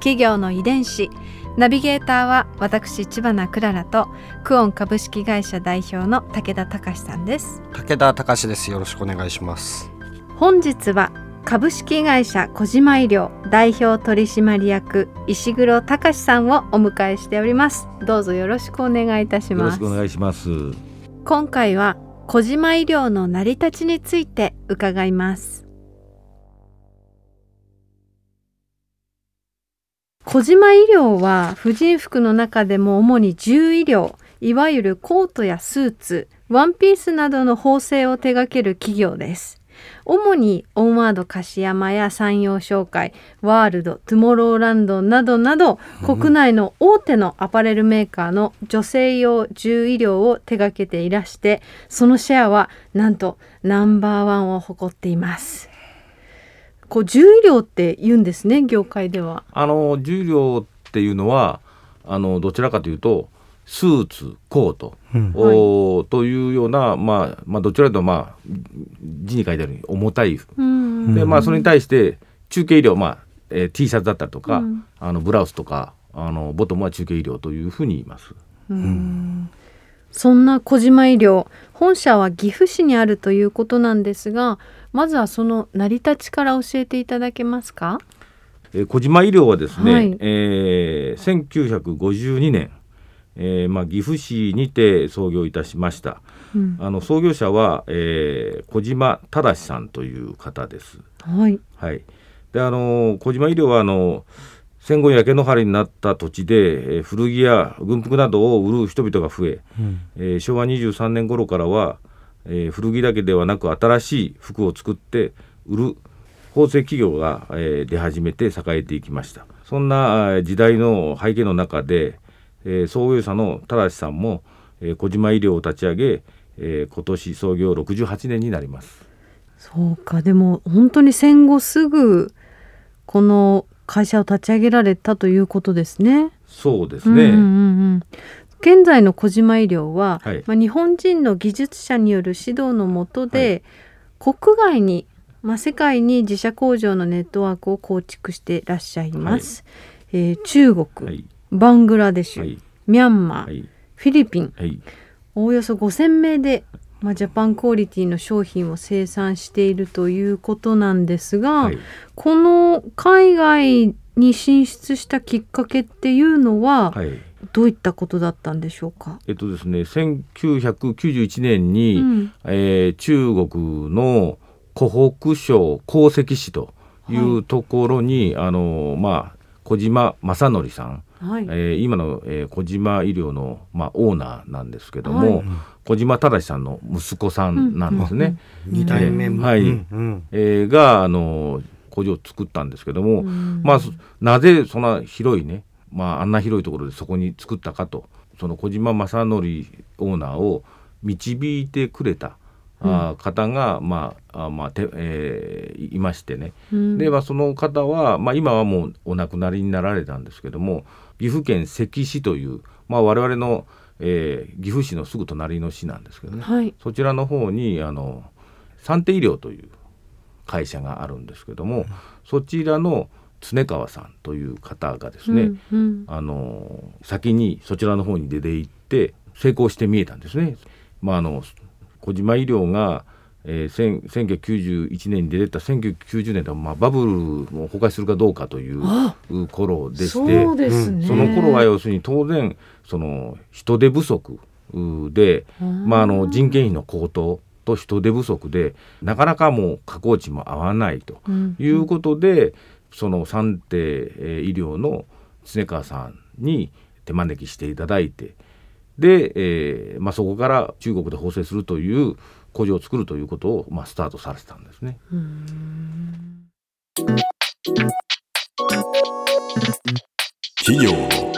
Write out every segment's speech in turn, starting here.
企業の遺伝子。ナビゲーターは私千葉なクララとクオン株式会社代表の武田隆さんです。武田隆です。よろしくお願いします。本日は株式会社小島医療代表取締役石黒隆さんをお迎えしております。どうぞよろしくお願いいたしよろますしくお願いします。今回は小島医療の成り立ちについて伺います小島医療は婦人服の中でも主に獣医療いわゆるコートやスーツワンピースなどの縫製を手掛ける企業です。主にオンワード樫山や山陽商会ワールドトゥモローランドなどなど国内の大手のアパレルメーカーの女性用獣医療を手掛けていらしてそのシェアはなんとナンバーワンを誇っています。こう獣医療って言うんですね業界では。あの重量っていうのはあのどちらかというとスーツコート、うん。おーというような、まあ、まあどちらかというとまあ字に書いてあるように重たい、うんでまあそれに対して中継医療まあ、えー T シャツだったりとか、うん。あのブラウスとかあのボトムは中継医療というふうに言います。そんな小島医療本社は岐阜市にあるということなんですがまずはその成り立ちから教えていただけますか？えー小島医療はですね、はい。えー1952年、えーまあ、岐阜市にて創業いたしました。うん。あの創業者は、えー小島忠さんという方です。はい。はい、であの小島医療はあの戦後焼け野原になった土地で、えー古着や軍服などを売る人々が増ええー昭和23年頃からは、えー古着だけではなく新しい服を作って売る縫製企業が、えー出始めて栄えていきました。そんな時代の背景の中で、えー創業者の正さんも、えー小島医療を立ち上げ、えー今年創業68年になります。そうか。でも本当に戦後すぐこの会社を立ち上げられたということですね。そうですね、うんうんうんうん現在の小島医療は、はい。まあ、日本人の技術者による指導のもとで、国外に、まあ、世界に自社工場のネットワークを構築していらっしゃいます。えー中国、はい。バングラデシュ、はい。ミャンマー、はい。フィリピン。はい。おおよそ5,000名で、まあ、ジャパンクオリティの商品を生産しているということなんですが、はい。この海外に進出したきっかけっていうのは、はいどういったことだったんでしょうか？えっとですね1991年に、うん。えー中国の湖北省鉱石市というところに、あのまあ小島正則さん、はい、えー今の、えー小島医療の、まあ、オーナーなんですけども、はい。小島正さんの息子さんなんですね。二代目も、はい。うんうん。えーがあの工場を作ったんですけども、うん。まあそなぜそんな広いね、まあ、あんな広いところでそこに作ったかと。その小島正則オーナーを導いてくれた、あー方が、まああまあてえーいましてね、うん。で、まあ、その方は、まあ、今はもうお亡くなりになられたんですけども岐阜県関市という、まあ、我々の、えー岐阜市のすぐ隣の市なんですけどね、はい、そちらの方にあの三定医療という会社があるんですけども、そちらの常川さんという方がですね、うんうん。あの先にそちらの方に出て行って成功して見えたんですね。まあ、あの小島医療が、えー、千1991年に出てた1990年では、まあ、バブルも崩壊するかどうかというあ頃でしてそうですね、その頃は要するに当然その人手不足うで、まあ、あの人件費の高騰と人手不足でなかなかもう加工値も合わないとうん。いうことで、その三定えー医療の常川さんに手招きしていただいてで、えーまあ、そこから中国で縫製するという工場を作るということを、まあ、スタートされてたんですね。企業の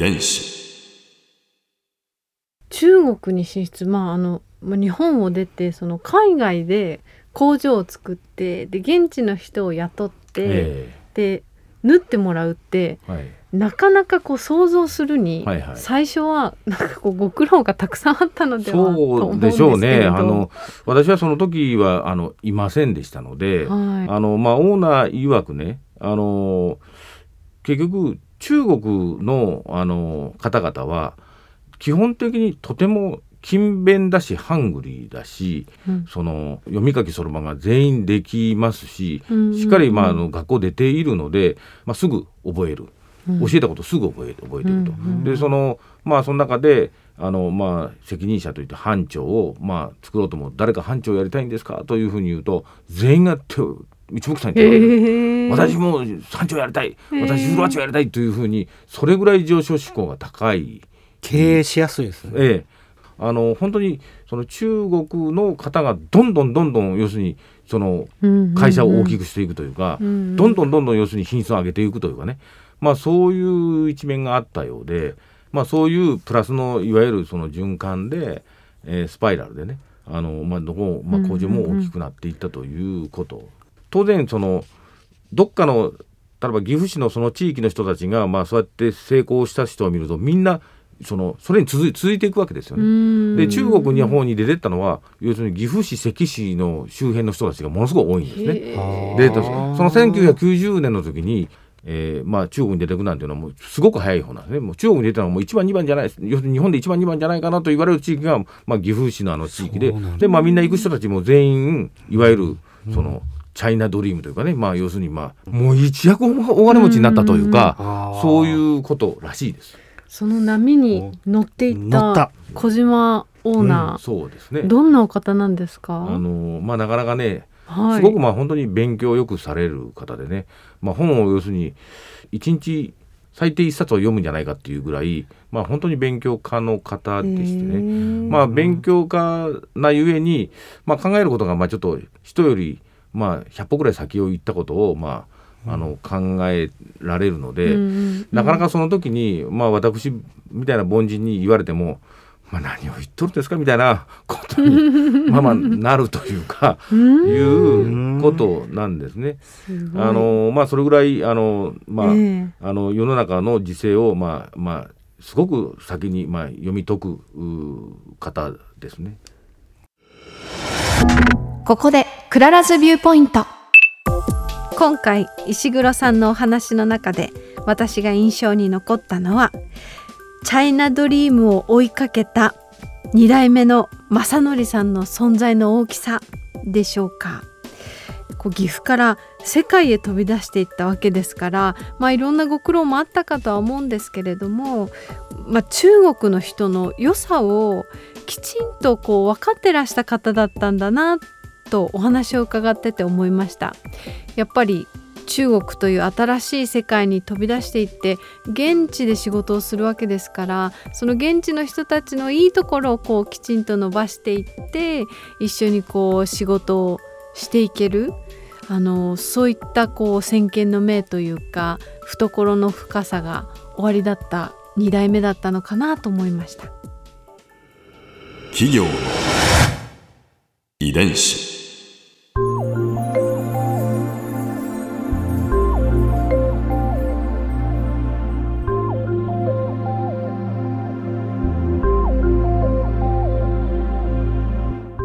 伝子中国に進出まああのまあ日本を出てその海外で工場を作ってで現地の人を雇って、えで縫ってもらうってえはい。なかなかこう想像するに、はいはい。最初はなんかこうご苦労がたくさんあったのではと思そううんでしょうね。あの私はその時はあのいませんでしたので、はい。あのまあオーナー曰くねあの結局中国のあの方々は基本的にとても勤勉だしハングリーだし、うん。その読み書きそろばんが全員できますし、うん。うんうんしっかり、まあ、あの学校出ているので、まあ、すぐ覚える、うん。教えたことすぐ覚え覚えてると。うん。うん。でそのまあその中であの、まあ、責任者といって班長を、まあ、作ろうとも誰か班長やりたいんですか？というふうに言うと全員が手を一目散に手をえ私も班長やりたい。私フロア長やりたい。というふうにそれぐらい上昇志向が高い、経営しやすいですね。ええ、あの本当にその中国の方がどんどんどんどん要するにその会社を大きく、くしていくというか、うんうんどんどんどんどん要するに品質を上げていくというかね、まあ、そういう一面があったようで、まあ、そういうプラスのいわゆるその循環で、えースパイラルでねあの、まあ、どこ、まあ、工場も大きくなっていったということ、当然そのどっかの例えば岐阜市のその地域の人たちが、まあ、そうやって成功した人を見るとみんなそのそれに続い続いていくわけですよね。で中国の方に出てったのは要するに岐阜市関市の周辺の人たちがものすごい多いんですね。へでそその1990年の時に、えーまあ、中国に出てくなんていうのはもうすごく早い方なんですね。もう中国に出たのはもう1番2番じゃないです。要するに日本で1番2番じゃないかなと言われる地域が、まあ、岐阜市のあの地域で。で、まあ、みんな行く人たちも全員いわゆるその、チャイナドリームというかね、まあ、要するに、まあ、もう一躍大金持ちになったというか、あー。そういうことらしいです。その波に乗っていった。た小島オーナー、そうですね。どんなお方なんですか？あのまあ、なかなかねはい、すごくまあ本当に勉強をよくされる方でね、まあ、本を要するに1日最低1冊を読むんじゃないかっていうぐらい、まあ、本当に勉強家の方でしてね、ねまあ、勉強家なゆえに、まあ、考えることがまあちょっと人よりまあ100歩ぐらい先を行ったことをまああの考えられるので、なかなかその時に、まあ、私みたいな凡人に言われても、まあ、何を言っとるんですかみたいなことに まあまあなるというかいうことなんですね。あのまあ、それぐらいあの、まあええ。あの世の中の時勢を、まあまあ、すごく先に、まあ、読み解くう方ですね。ここで Clara's viewpoint 今回石黒さんのお話の中で私が印象に残ったのは China dream を追いかけた2代目の正則さんの存在の大きさでしょうか。こう岐阜から世界へ飛び出していったわけですから、まあ、いろんなご苦労もあったかとは思うんですけれども、まあ、中国の人の良さをきちんとこう分かってらした方だったんだなってとお話を伺ってて思いました。やっぱり中国という新しい世界に飛び出していって現地で仕事をするわけですからその現地の人たちのいいところをこうきちんと伸ばしていって一緒にこう仕事をしていけるあのそういったこう先見の明というか懐の深さが終わりだった2代目だったのかなと思いました。企業遺伝子